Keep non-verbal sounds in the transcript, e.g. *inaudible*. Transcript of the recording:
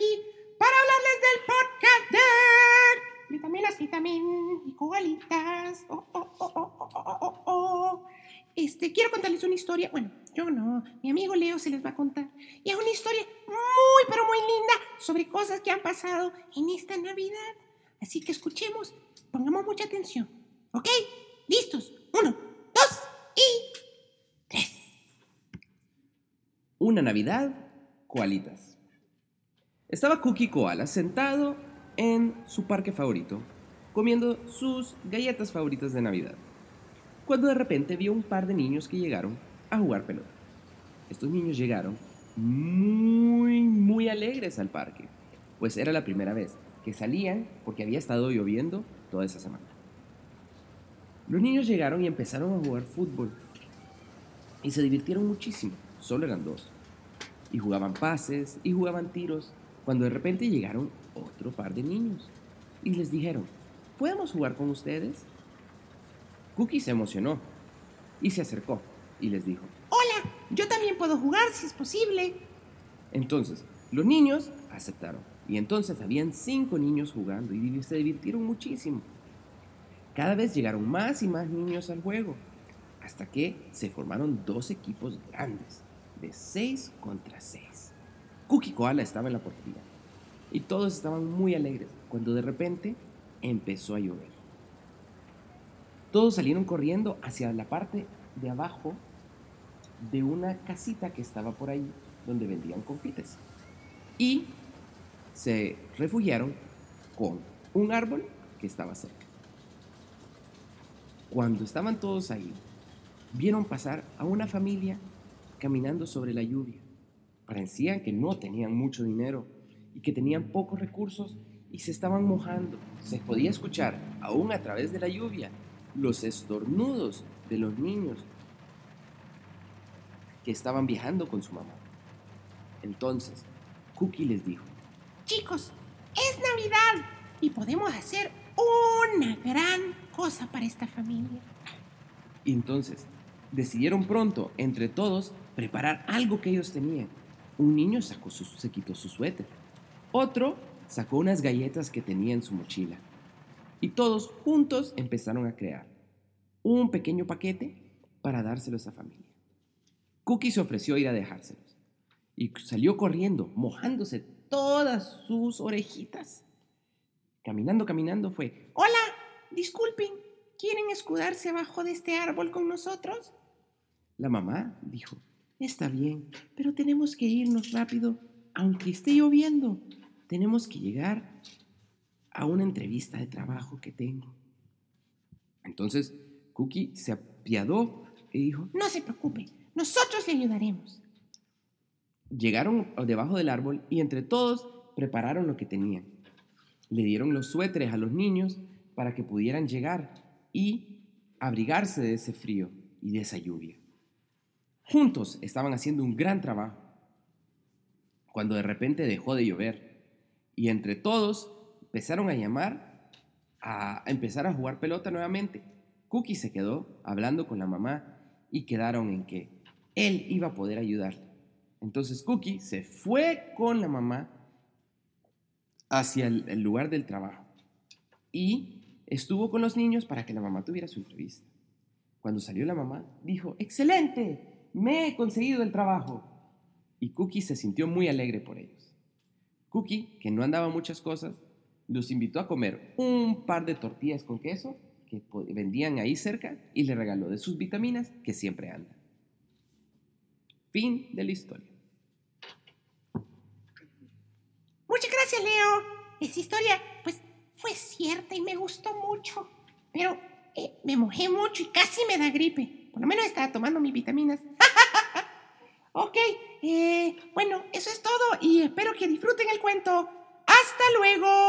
aquí para hablarles del podcast de vitaminas, vitamin y cogalitas. Oh, oh, oh, oh, oh, oh. Este, quiero contarles una historia. Bueno, yo no, mi amigo Leo se les va a contar. Y es una historia muy, pero muy linda sobre cosas que han pasado en esta Navidad. Así que escuchemos, pongamos mucha atención. ¿Ok? ¿Listos? Uno, dos y tres. Una Navidad, koalitas. Estaba Cookie Koala sentado en su parque favorito, comiendo sus galletas favoritas de Navidad, cuando de repente vio un par de niños que llegaron a jugar pelota. Estos niños llegaron muy, muy alegres al parque, pues era la primera vez que salían porque había estado lloviendo toda esa semana. Los niños llegaron y empezaron a jugar fútbol y se divirtieron muchísimo, solo eran dos. Y jugaban pases y jugaban tiros, cuando de repente llegaron otro par de niños y les dijeron, ¿podemos jugar con ustedes? Cookie se emocionó y se acercó y les dijo, Hola, yo también puedo jugar si es posible. Entonces, los niños aceptaron. Y entonces habían cinco niños jugando y se divirtieron muchísimo. Cada vez llegaron más y más niños al juego, hasta que se formaron dos equipos grandes, de seis contra seis. Cookie Koala estaba en la portería y todos estaban muy alegres cuando de repente empezó a llover. Todos salieron corriendo hacia la parte de abajo de una casita que estaba por ahí donde vendían confites. Y se refugiaron con un árbol que estaba cerca. Cuando estaban todos ahí, vieron pasar a una familia caminando sobre la lluvia. Parecían que no tenían mucho dinero y que tenían pocos recursos y se estaban mojando. Se podía escuchar, aún a través de la lluvia, los estornudos de los niños que estaban viajando con su mamá. Entonces, Cookie les dijo, Chicos, es Navidad y podemos hacer una gran cosa para esta familia. Y entonces decidieron pronto, entre todos, preparar algo que ellos tenían. Un niño sacó su, se quitó su suéter. Otro sacó unas galletas que tenía en su mochila. Y todos juntos empezaron a crear un pequeño paquete para dárselo a familia. Cookie se ofreció a ir a dejárselos. Y salió corriendo, mojándose todas sus orejitas. Caminando, caminando fue. Hola, disculpen, ¿quieren escudarse abajo de este árbol con nosotros? La mamá dijo, está bien, pero tenemos que irnos rápido, aunque esté lloviendo. Tenemos que llegar a una entrevista de trabajo que tengo. Entonces, Cookie se apiadó y dijo, No se preocupe, nosotros le ayudaremos. Llegaron debajo del árbol y entre todos prepararon lo que tenían. Le dieron los suéteres a los niños para que pudieran llegar y abrigarse de ese frío y de esa lluvia. Juntos estaban haciendo un gran trabajo cuando de repente dejó de llover y entre todos empezaron a llamar a empezar a jugar pelota nuevamente. Cookie se quedó hablando con la mamá y quedaron en que él iba a poder ayudarle. Entonces Cookie se fue con la mamá hacia el, lugar del trabajo y estuvo con los niños para que la mamá tuviera su entrevista. Cuando salió la mamá, dijo, excelente, me he conseguido el trabajo. Y Cookie se sintió muy alegre por ellos. Cookie, que no andaba muchas cosas, los invitó a comer un par de tortillas con queso que vendían ahí cerca y le regaló de sus vitaminas que siempre andan. Fin de la historia. Muchas gracias, Leo. Esa historia, pues, fue cierta y me gustó mucho. Pero eh, me mojé mucho y casi me da gripe. Por lo menos estaba tomando mis vitaminas. *laughs* ok, eh, bueno, eso es todo y espero que disfruten el cuento. ¡Hasta luego!